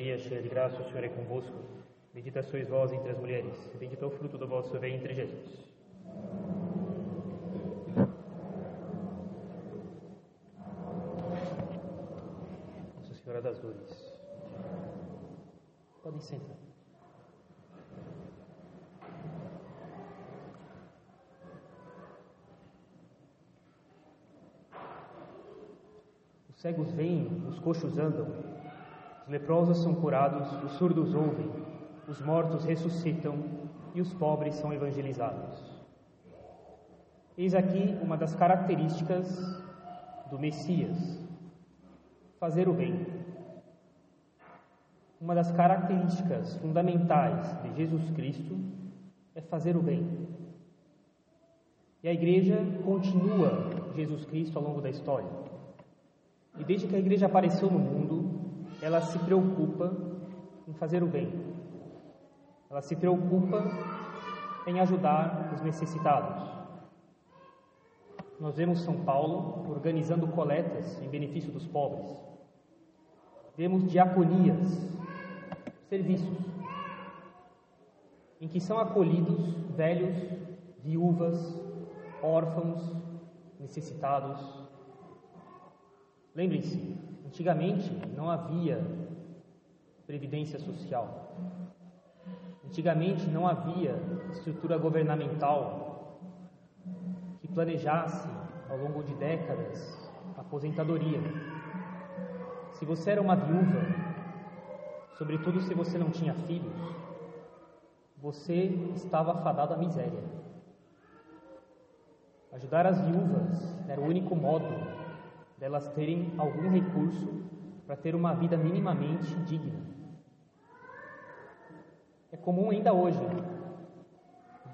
Maria, cheia de graça, o Senhor é convosco. Bendita sois vós entre as mulheres, bendito é o fruto do vosso ventre, Jesus. Nossa Senhora das Dores. Podem sentar. Os cegos veem, os coxos andam, leprosos são curados, os surdos ouvem, os mortos ressuscitam e os pobres são evangelizados. Eis aqui uma das características do Messias: fazer o bem. Uma das características fundamentais de Jesus Cristo é fazer o bem. E a igreja continua Jesus Cristo ao longo da história. E desde que a igreja apareceu no mundo, ela se preocupa em fazer o bem. Ela se preocupa em ajudar os necessitados. Nós vemos São Paulo organizando coletas em benefício dos pobres. Vemos diaconias, serviços, em que são acolhidos velhos, viúvas, órfãos, necessitados. Lembrem-se, antigamente não havia previdência social. Antigamente não havia estrutura governamental que planejasse ao longo de décadas a aposentadoria. Se você era uma viúva, sobretudo se você não tinha filhos, você estava afadado à miséria. Ajudar as viúvas era o único modo delas terem algum recurso para ter uma vida minimamente digna. É comum ainda hoje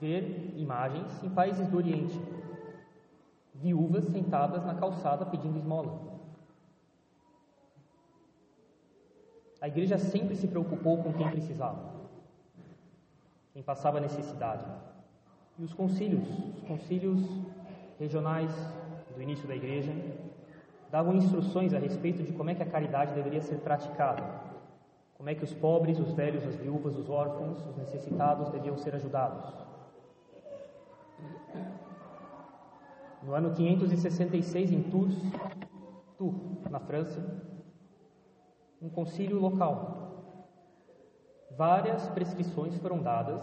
ver imagens em países do Oriente, viúvas sentadas na calçada pedindo esmola. A igreja sempre se preocupou com quem precisava, quem passava necessidade. E os concílios, os concílios regionais do início da igreja, davam instruções a respeito de como é que a caridade deveria ser praticada, como é que os pobres, os velhos, as viúvas, os órfãos, os necessitados deviam ser ajudados. No ano 566, em Tours, Tours, na França, um concílio local. Várias prescrições foram dadas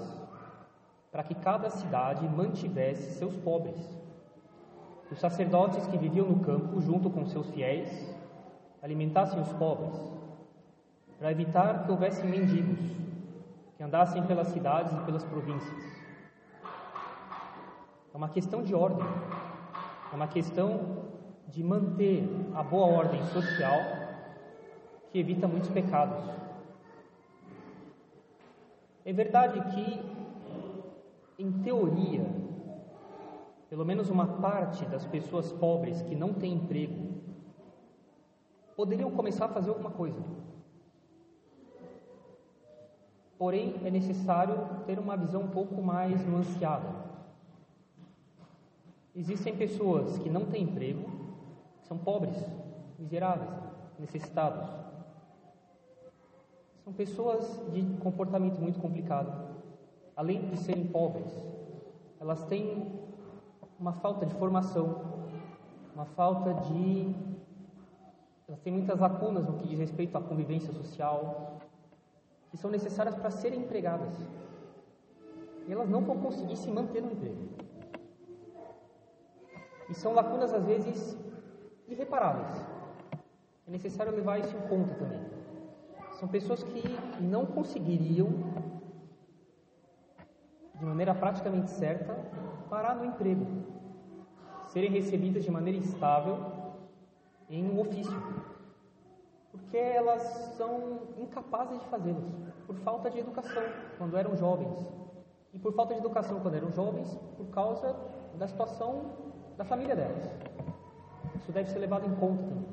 para que cada cidade mantivesse seus pobres. Os sacerdotes que viviam no campo, junto com seus fiéis, alimentassem os pobres, para evitar que houvesse mendigos que andassem pelas cidades e pelas províncias. É uma questão de ordem, é uma questão de manter a boa ordem social que evita muitos pecados. É verdade que, em teoria, pelo menos uma parte das pessoas pobres que não têm emprego poderiam começar a fazer alguma coisa. Porém, é necessário ter uma visão um pouco mais nuanceada. Existem pessoas que não têm emprego, são pobres, miseráveis, necessitados. São pessoas de comportamento muito complicado. Além de serem pobres, elas têm uma falta de formação, uma falta de. Elas têm muitas lacunas no que diz respeito à convivência social, que são necessárias para serem empregadas. E elas não vão conseguir se manter no emprego. E são lacunas, às vezes, irreparáveis. É necessário levar isso em conta também. São pessoas que não conseguiriam, de maneira praticamente certa, parar no emprego, serem recebidas de maneira estável em um ofício, porque elas são incapazes de fazê-los, por falta de educação quando eram jovens, e por falta de educação quando eram jovens, por causa da situação da família delas. Isso deve ser levado em conta também,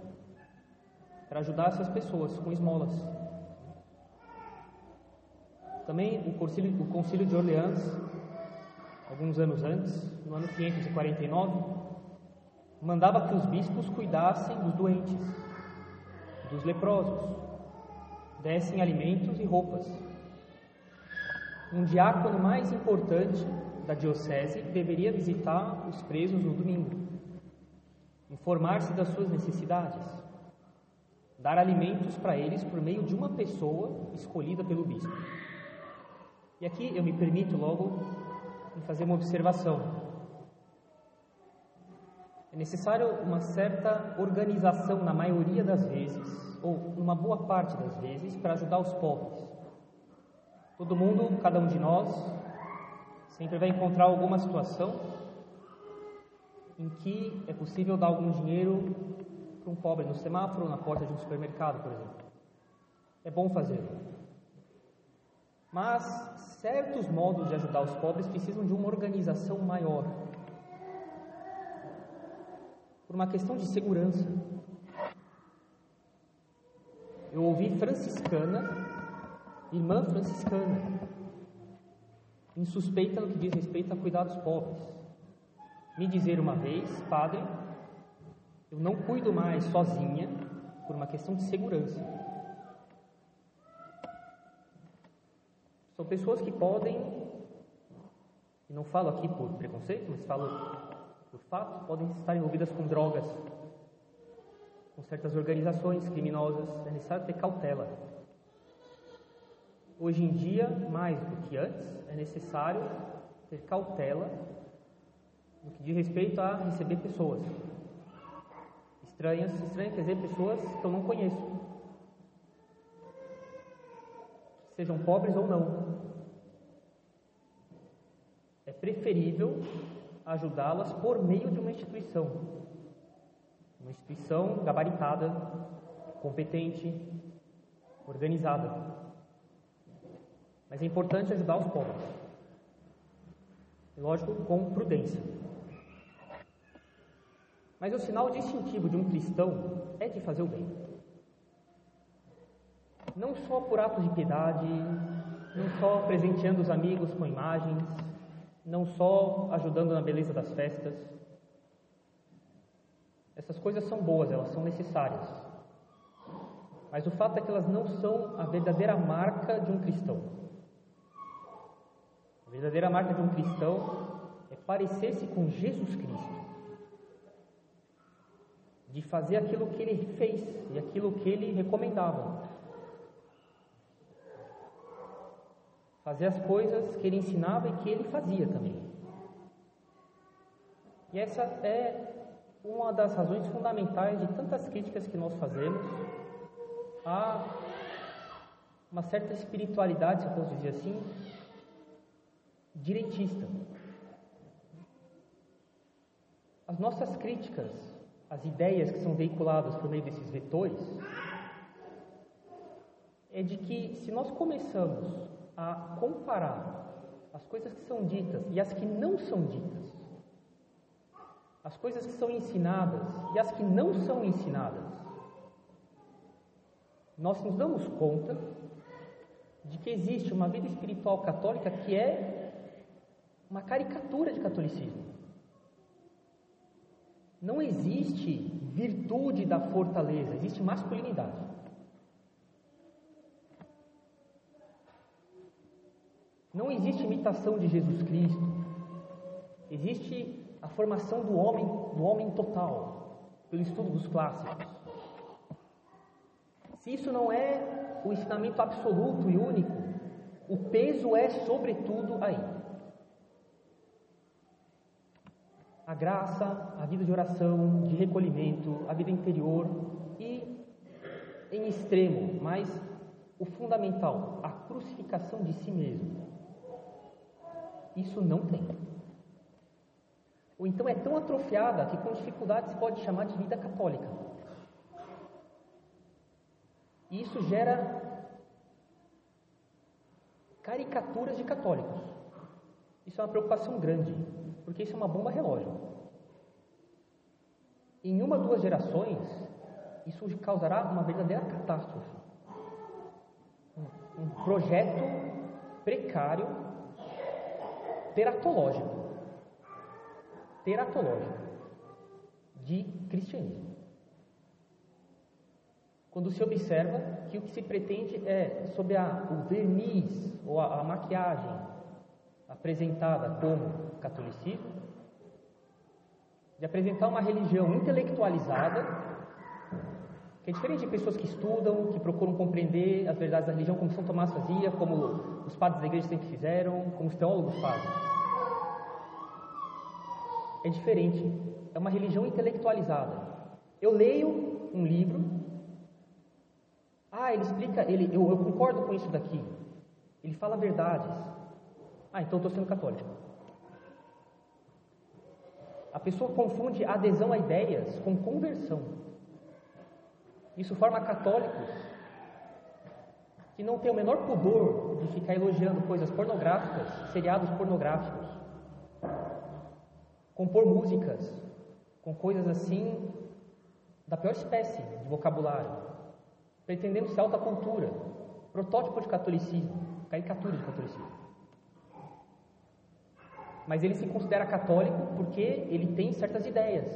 para ajudar essas pessoas com esmolas. Também o concílio, o de Orleans, alguns anos antes, no ano 549, mandava que os bispos cuidassem dos doentes, dos leprosos, dessem alimentos e roupas. Um diácono mais importante da diocese deveria visitar os presos no domingo, informar-se das suas necessidades, dar alimentos para eles por meio de uma pessoa escolhida pelo bispo. E aqui eu me permito logo fazer uma observação. É necessário uma certa organização na maioria das vezes, ou numa boa parte das vezes, para ajudar os pobres. Todo mundo, cada um de nós, sempre vai encontrar alguma situação em que é possível dar algum dinheiro para um pobre no semáforo, na porta de um supermercado, por exemplo. É bom fazê-lo. Mas certos modos de ajudar os pobres precisam de uma organização maior. Por uma questão de segurança. Eu ouvi franciscana, irmã franciscana, insuspeita no que diz respeito a cuidar dos pobres. Me dizer uma vez, padre, eu não cuido mais sozinha por uma questão de segurança. São pessoas que podem, e não falo aqui por preconceito, mas falo por fato, podem estar envolvidas com drogas, com certas organizações criminosas. É necessário ter cautela. Hoje em dia, mais do que antes, é necessário ter cautela no que diz respeito a receber pessoas estranhas, estranhas quer dizer pessoas que eu não conheço, sejam pobres ou não. É preferível ajudá-las por meio de uma instituição, uma instituição gabaritada, competente, organizada. Mas é importante ajudar os pobres. Lógico, com prudência. Mas o sinal distintivo de um cristão é de fazer o bem não só por atos de piedade, não só presenteando os amigos com imagens, não só ajudando na beleza das festas. Essas coisas são boas, elas são necessárias. Mas o fato é que elas não são a verdadeira marca de um cristão. A verdadeira marca de um cristão é parecer-se com Jesus Cristo. De fazer aquilo que ele fez e aquilo que ele recomendava. Fazer as coisas que ele ensinava e que ele fazia também. E essa é uma das razões fundamentais de tantas críticas que nós fazemos a uma certa espiritualidade, se eu posso dizer assim, direitista. As nossas críticas, as ideias que são veiculadas por meio desses vetores, é de que se nós começamos a comparar as coisas que são ditas e as que não são ditas, as coisas que são ensinadas e as que não são ensinadas, nós nos damos conta de que existe uma vida espiritual católica que é uma caricatura de catolicismo. Não existe virtude da fortaleza, existe masculinidade. Não existe imitação de Jesus Cristo. Existe a formação do homem, do homem total, pelo estudo dos clássicos. Se isso não é o ensinamento absoluto e único, o peso é sobretudo aí. A graça, a vida de oração, de recolhimento, a vida interior e, em extremo, mas o fundamental, a crucificação de si mesmo. Isso não tem. Ou então é tão atrofiada que com dificuldade se pode chamar de vida católica. E isso gera caricaturas de católicos. Isso é uma preocupação grande, porque isso é uma bomba relógio. Em uma, duas gerações, isso causará uma verdadeira catástrofe. Um projeto precário teratológico. Teratológico. De cristianismo. quando se observa que o que se pretende é, sob a, o verniz ou a, a maquiagem apresentada como catolicismo, de apresentar uma religião intelectualizada, que é diferente de pessoas que estudam, que procuram compreender as verdades da religião, como São Tomás fazia, como os padres da igreja sempre fizeram, como os teólogos fazem. É diferente. É uma religião intelectualizada. Eu leio um livro, ah, ele explica, ele, eu, eu concordo com isso daqui. Ele fala verdades. Ah, então eu estou sendo católico. A pessoa confunde adesão a ideias com conversão. Isso forma católicos que não têm o menor pudor de ficar elogiando coisas pornográficas, seriados pornográficos, compor músicas com coisas assim da pior espécie de vocabulário, pretendendo ser alta cultura, protótipo de catolicismo, caricatura de catolicismo mas ele se considera católico porque ele tem certas ideias.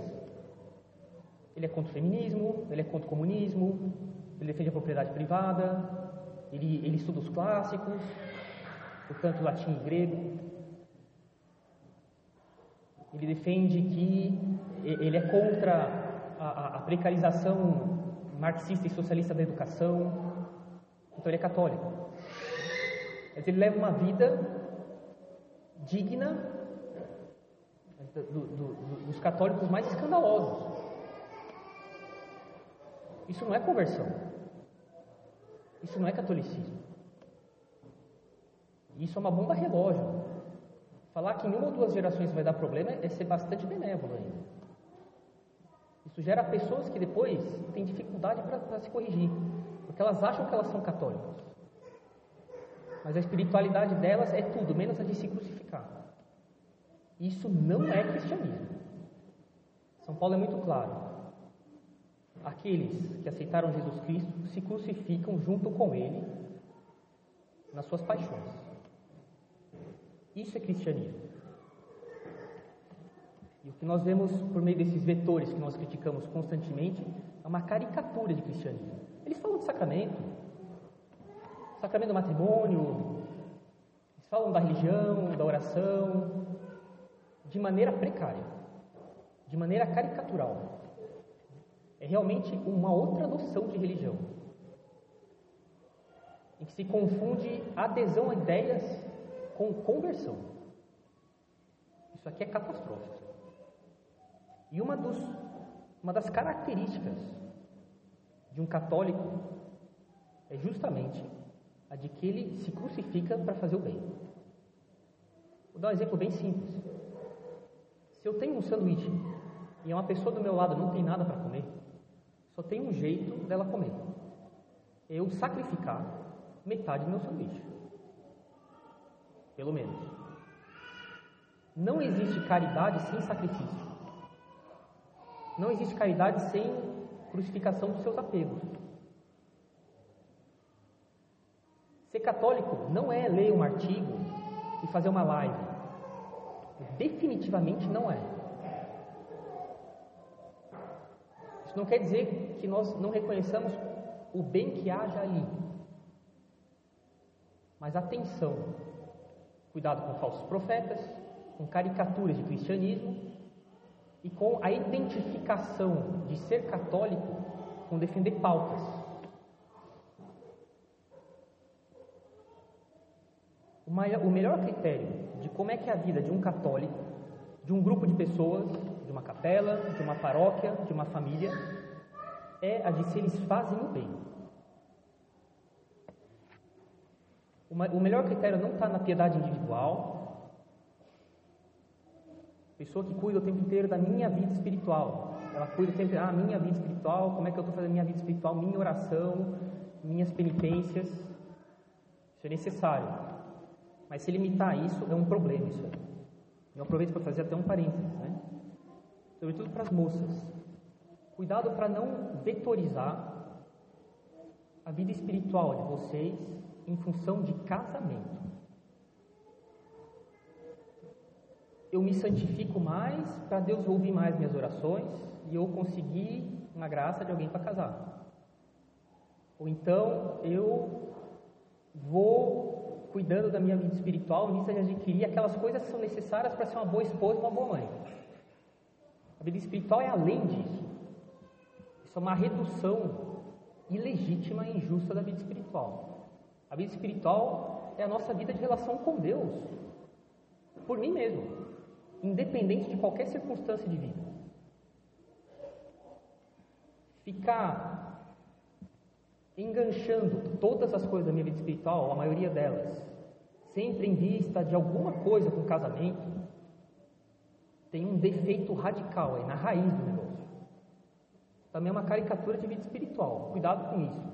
Ele é contra o feminismo, ele é contra o comunismo, ele defende a propriedade privada, ele, ele estuda os clássicos, portanto, latim e grego. Ele defende que ele é contra a, a precarização marxista e socialista da educação, então ele é católico. Mas ele leva uma vida digna do, do, dos católicos mais escandalosos. Isso não é conversão. Isso não é catolicismo. Isso é uma bomba relógio. Falar que em uma ou duas gerações vai dar problema é ser bastante benévolo ainda. Isso gera pessoas que depois têm dificuldade para se corrigir, porque elas acham que elas são católicas. Mas a espiritualidade delas é tudo, menos a de se crucificar. Isso não é cristianismo. São Paulo é muito claro. Aqueles que aceitaram Jesus Cristo se crucificam junto com Ele nas suas paixões. Isso é cristianismo. E o que nós vemos por meio desses vetores que nós criticamos constantemente é uma caricatura de cristianismo. Eles falam de sacramento, sacramento do matrimônio, eles falam da religião, da oração, de maneira precária, de maneira caricatural. É realmente uma outra noção de religião, em que se confunde adesão a ideias com conversão. Isso aqui é catastrófico. E uma, dos, uma das características de um católico é justamente a de que ele se crucifica para fazer o bem. Vou dar um exemplo bem simples. Se eu tenho um sanduíche e uma pessoa do meu lado não tem nada para comer, só tem um jeito dela comer. Eu sacrificar metade do meu sanduíche. Pelo menos. Não existe caridade sem sacrifício. Não existe caridade sem crucificação dos seus apegos. Ser católico não é ler um artigo e fazer uma live. Definitivamente não é. Isso não quer dizer que nós não reconheçamos o bem que haja ali. Mas atenção, cuidado com falsos profetas, com caricaturas de cristianismo e com a identificação de ser católico com defender pautas. O, maior, o melhor critério de como é que é a vida de um católico, de um grupo de pessoas, de uma capela, de uma paróquia, de uma família, é a de se eles fazem o bem. O melhor critério não está na piedade individual, pessoa que cuida o tempo inteiro da minha vida espiritual. Ela cuida o tempo inteiro, ah, minha vida espiritual, como é que eu estou fazendo minha vida espiritual, minha oração, minhas penitências. Isso é necessário. Mas se limitar a isso, é um problema isso aí. Eu aproveito para fazer até um parênteses, né? Sobretudo para as moças. Cuidado para não vetorizar a vida espiritual de vocês em função de casamento. Eu me santifico mais para Deus ouvir mais minhas orações e eu conseguir uma graça de alguém para casar. Ou então eu vou cuidando da minha vida espiritual, nisso adquirir aquelas coisas que são necessárias para ser uma boa esposa uma boa mãe. A vida espiritual é além disso. Isso é uma redução ilegítima e injusta da vida espiritual. A vida espiritual é a nossa vida de relação com Deus, por mim mesmo, independente de qualquer circunstância de vida. Ficar enganchando todas as coisas da minha vida espiritual, a maioria delas, sempre em vista de alguma coisa com o casamento, tem um defeito radical aí, na raiz do negócio. Também é uma caricatura de vida espiritual. Cuidado com isso.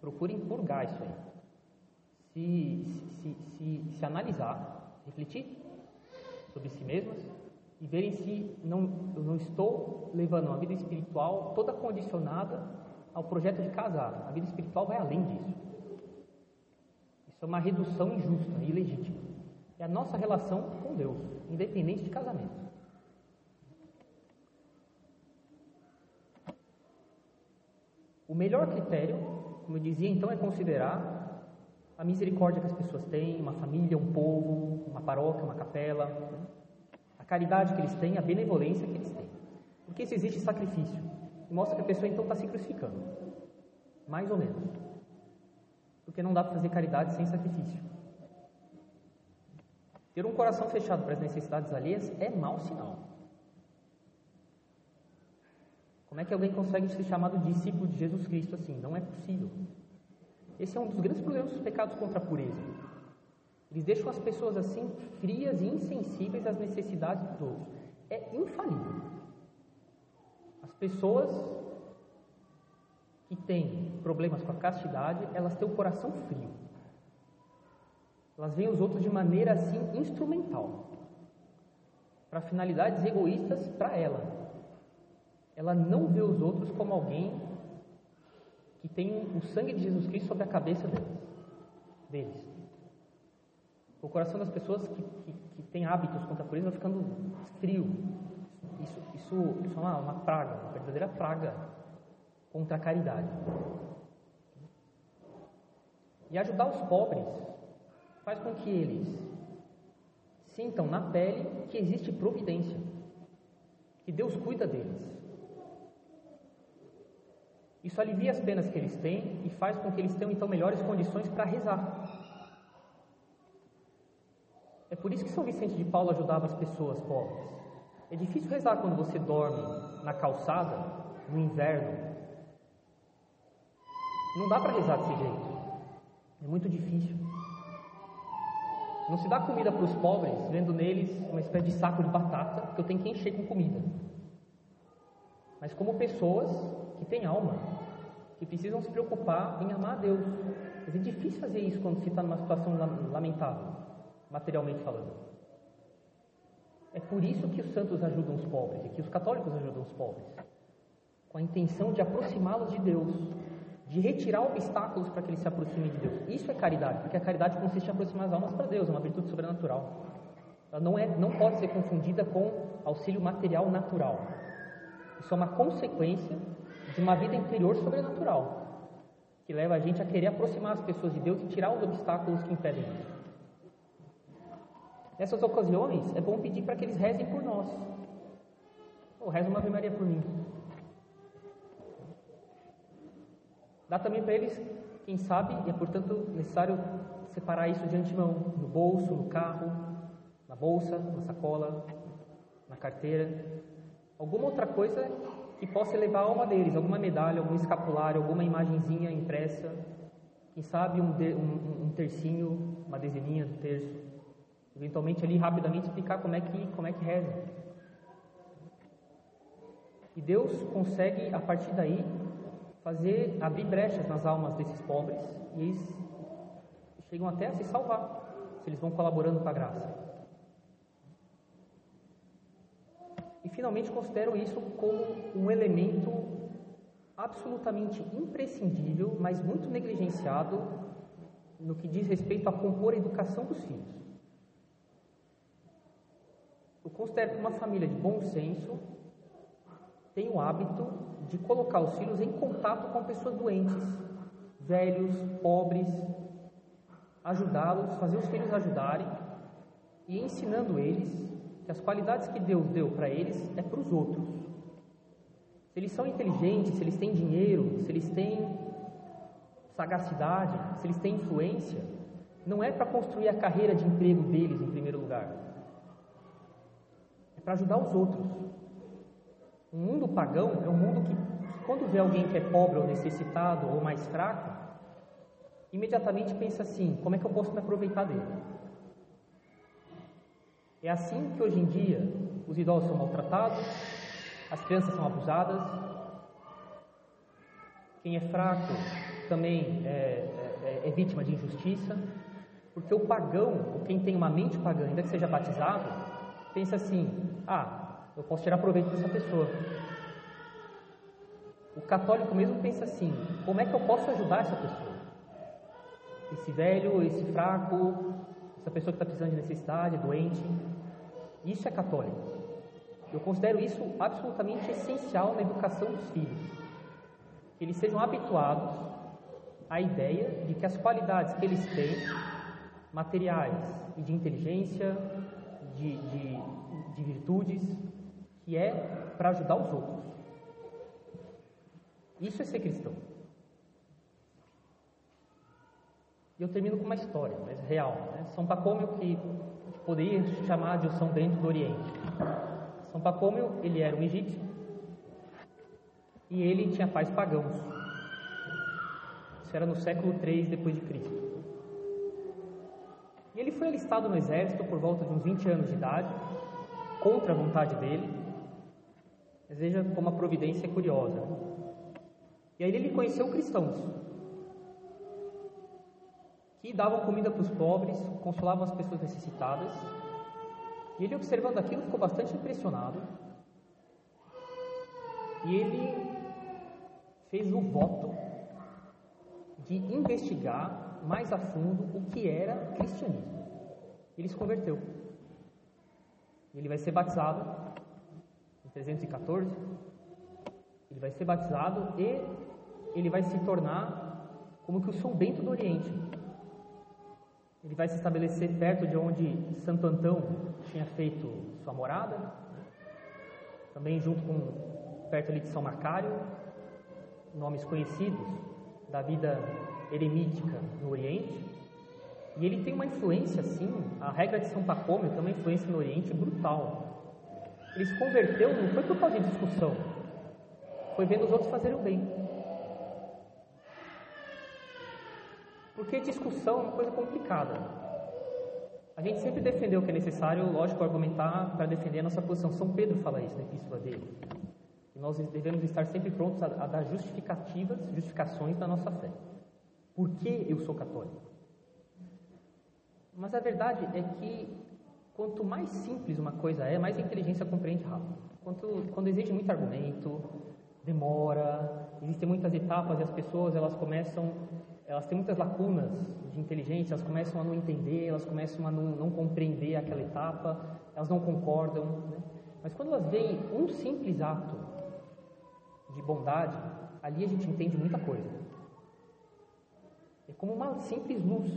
Procurem purgar isso aí. Se, se, se, se analisar, refletir sobre si mesmas e verem se não, eu não estou levando uma vida espiritual toda condicionada ao projeto de casar. A vida espiritual vai além disso. Isso é uma redução injusta e ilegítima. É a nossa relação com Deus, independente de casamento. O melhor critério, como eu dizia, então, é considerar a misericórdia que as pessoas têm, uma família, um povo, uma paróquia, uma capela, a caridade que eles têm, a benevolência que eles têm. Porque se existe sacrifício, mostra que a pessoa então está se crucificando, mais ou menos. Porque não dá para fazer caridade sem sacrifício. Ter um coração fechado para as necessidades alheias é mau sinal. Como é que alguém consegue ser chamado discípulo de Jesus Cristo assim? Não é possível. Esse é um dos grandes problemas dos pecados contra a pureza. Eles deixam as pessoas assim frias e insensíveis às necessidades dos outros. É infalível. As pessoas que têm problemas com a castidade, elas têm o coração frio. Elas veem os outros de maneira assim instrumental, para finalidades egoístas para ela ela não vê os outros como alguém que tem o sangue de Jesus Cristo sobre a cabeça deles. deles. O coração das pessoas que, que, que têm hábitos contra a pureza vai ficando frio. Isso, isso, isso é uma, uma praga, uma verdadeira praga contra a caridade. E ajudar os pobres faz com que eles sintam na pele que existe providência, que Deus cuida deles. Isso alivia as penas que eles têm e faz com que eles tenham então melhores condições para rezar. É por isso que São Vicente de Paulo ajudava as pessoas pobres. É difícil rezar quando você dorme na calçada, no inverno. Não dá para rezar desse jeito. É muito difícil. Não se dá comida para os pobres, vendo neles uma espécie de saco de batata que eu tenho que encher com comida. Mas como pessoas que têm alma, que precisam se preocupar em amar a Deus. Mas é difícil fazer isso quando se está numa situação lamentável, materialmente falando. É por isso que os santos ajudam os pobres, e que os católicos ajudam os pobres, com a intenção de aproximá-los de Deus, de retirar obstáculos para que eles se aproximem de Deus. Isso é caridade, porque a caridade consiste em aproximar as almas para Deus, é uma virtude sobrenatural. Ela não, é, não pode ser confundida com auxílio material natural. Isso é uma consequência de uma vida interior sobrenatural, que leva a gente a querer aproximar as pessoas de Deus e tirar os obstáculos que impedem. Nessas ocasiões, é bom pedir para que eles rezem por nós. Ou reza uma Ave Maria por mim. Dá também para eles, quem sabe, e é portanto necessário separar isso de antemão, no bolso, no carro, na bolsa, na sacola, na carteira, alguma outra coisa que possa elevar a alma deles, alguma medalha, algum escapulário, alguma imagenzinha impressa, quem sabe um, de, um, um tercinho, uma dezeninha do terço. Eventualmente ali rapidamente explicar como é que, como é que reza. E Deus consegue, a partir daí, fazer, abrir brechas nas almas desses pobres e eles chegam até a se salvar, se eles vão colaborando com a graça. E finalmente considero isso como um elemento absolutamente imprescindível, mas muito negligenciado no que diz respeito a compor a educação dos filhos. Eu considero que uma família de bom senso tem o hábito de colocar os filhos em contato com pessoas doentes, velhos, pobres, ajudá-los, fazer os filhos ajudarem e ensinando eles as qualidades que Deus deu para eles é para os outros. Se eles são inteligentes, se eles têm dinheiro, se eles têm sagacidade, se eles têm influência, não é para construir a carreira de emprego deles em primeiro lugar. É para ajudar os outros. O mundo pagão é um mundo que, quando vê alguém que é pobre ou necessitado ou mais fraco, imediatamente pensa assim: como é que eu posso me aproveitar dele? É assim que hoje em dia os idosos são maltratados, as crianças são abusadas, quem é fraco também é, é, é vítima de injustiça, porque o pagão, ou quem tem uma mente pagã, ainda que seja batizado, pensa assim: ah, eu posso tirar proveito dessa pessoa. O católico mesmo pensa assim: como é que eu posso ajudar essa pessoa? Esse velho, esse fraco, essa pessoa que está precisando de necessidade, doente. Isso é católico. Eu considero isso absolutamente essencial na educação dos filhos. Que eles sejam habituados à ideia de que as qualidades que eles têm materiais e de inteligência, de, de, de virtudes, que é para ajudar os outros. Isso é ser cristão. E eu termino com uma história, mas real. Né? São Pacômio, que poderia chamar de o São Bento do Oriente. São Pacômio, ele era um egípcio e ele tinha pais pagãos. Isso era no século III depois de Cristo. E ele foi alistado no exército por volta de uns 20 anos de idade, contra a vontade dele. Mas veja como a providência é curiosa. E aí ele conheceu cristãos, que davam comida para os pobres, consolavam as pessoas necessitadas. E ele, observando aquilo, ficou bastante impressionado. E ele fez o voto de investigar mais a fundo o que era cristianismo. Ele se converteu. Ele vai ser batizado em 314. Ele vai ser batizado e ele vai se tornar como que o São Bento do Oriente. Ele vai se estabelecer perto de onde Santo Antão tinha feito sua morada, também junto com perto ali de São Macário, nomes conhecidos da vida eremítica no Oriente. E ele tem uma influência, assim, a regra de São Pacômio tem uma influência no Oriente brutal. Ele se converteu, não foi por causa de discussão, foi vendo os outros fazerem o bem. Porque discussão é uma coisa complicada. A gente sempre defendeu o que é necessário, lógico, argumentar para defender a nossa posição. São Pedro fala isso na epístola dele. E nós devemos estar sempre prontos a, a dar justificativas, justificações da nossa fé. Por que eu sou católico? Mas a verdade é que quanto mais simples uma coisa é, mais a inteligência compreende rápido. Quanto, quando exige muito argumento, demora, existem muitas etapas e as pessoas elas começam, elas têm muitas lacunas de inteligência, elas começam a não entender, elas começam a não, não compreender aquela etapa, elas não concordam. Né? Mas quando elas veem um simples ato de bondade, ali a gente entende muita coisa. É como uma simples luz,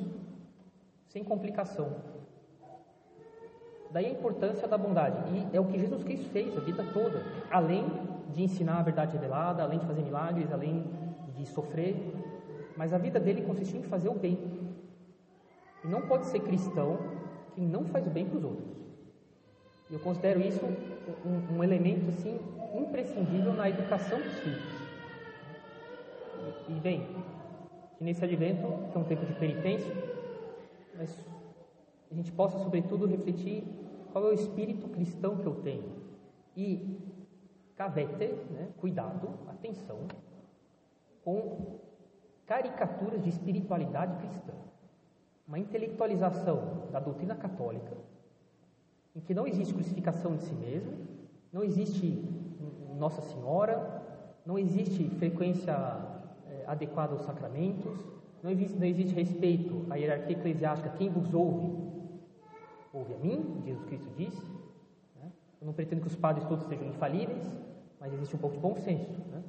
sem complicação. Daí a importância da bondade. E é o que Jesus Cristo fez a vida toda, além de ensinar a verdade revelada, além de fazer milagres, além de sofrer. Mas a vida dele consistia em fazer o bem. E não pode ser cristão que não faz o bem para os outros. E eu considero isso um, um elemento assim imprescindível na educação dos filhos. E, e bem, que nesse advento, que é um tempo de penitência, mas a gente possa, sobretudo, refletir qual é o espírito cristão que eu tenho. E cavete, né, cuidado, atenção, com caricaturas de espiritualidade cristã. Uma intelectualização da doutrina católica, em que não existe crucificação de si mesmo, não existe Nossa Senhora, não existe frequência adequado aos sacramentos, não existe, não existe respeito à hierarquia eclesiástica, quem vos ouve, ouve a mim, Jesus Cristo disse. Né? Eu não pretendo que os padres todos sejam infalíveis, mas existe um pouco de bom senso né?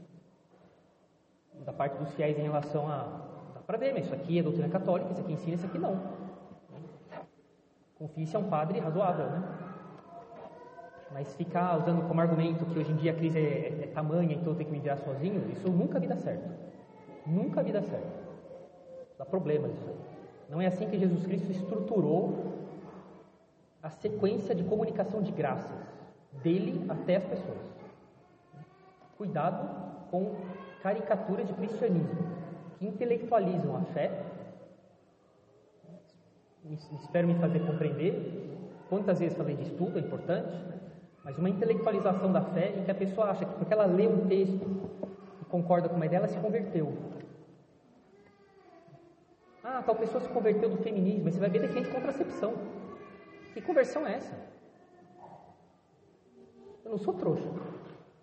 Da parte dos fiéis em relação a para ver, mas isso aqui é doutrina católica, isso aqui ensina, isso aqui não. Confie se é um padre razoável, né? Mas ficar usando como argumento que hoje em dia a crise é, é tamanha, então tem que me virar sozinho, isso nunca vi dar certo. Nunca vi dar certo. Dá problemas isso aí. Não é assim que Jesus Cristo estruturou a sequência de comunicação de graças, dele até as pessoas. Cuidado com caricaturas de cristianismo que intelectualizam a fé. Espero me fazer compreender. Quantas vezes falei de estudo, é importante, mas uma intelectualização da fé em que a pessoa acha que porque ela lê um texto e concorda com uma ideia, ela se converteu. Ah, tal pessoa se converteu do feminismo, mas você vai ver defende contracepção. Que conversão é essa? Eu não sou trouxa.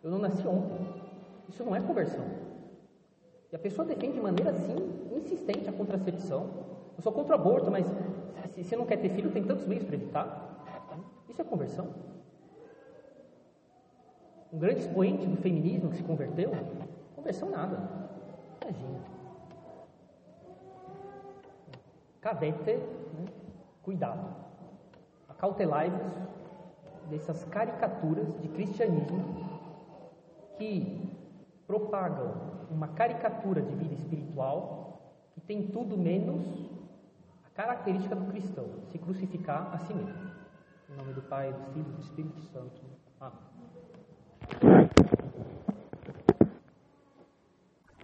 Eu não nasci ontem. Isso não é conversão. E a pessoa defende de maneira assim, insistente a contracepção. Eu sou contra o aborto, mas se você não quer ter filho, tem tantos meios para evitar. Isso é conversão. Um grande expoente do feminismo que se converteu, conversão nada. Imagina. Cavete, né? cuidado. Acautelai-vos dessas caricaturas de cristianismo que propagam uma caricatura de vida espiritual que tem tudo menos a característica do cristão, se crucificar a si mesmo. Em nome do Pai, do Filho e do Espírito Santo. Amém.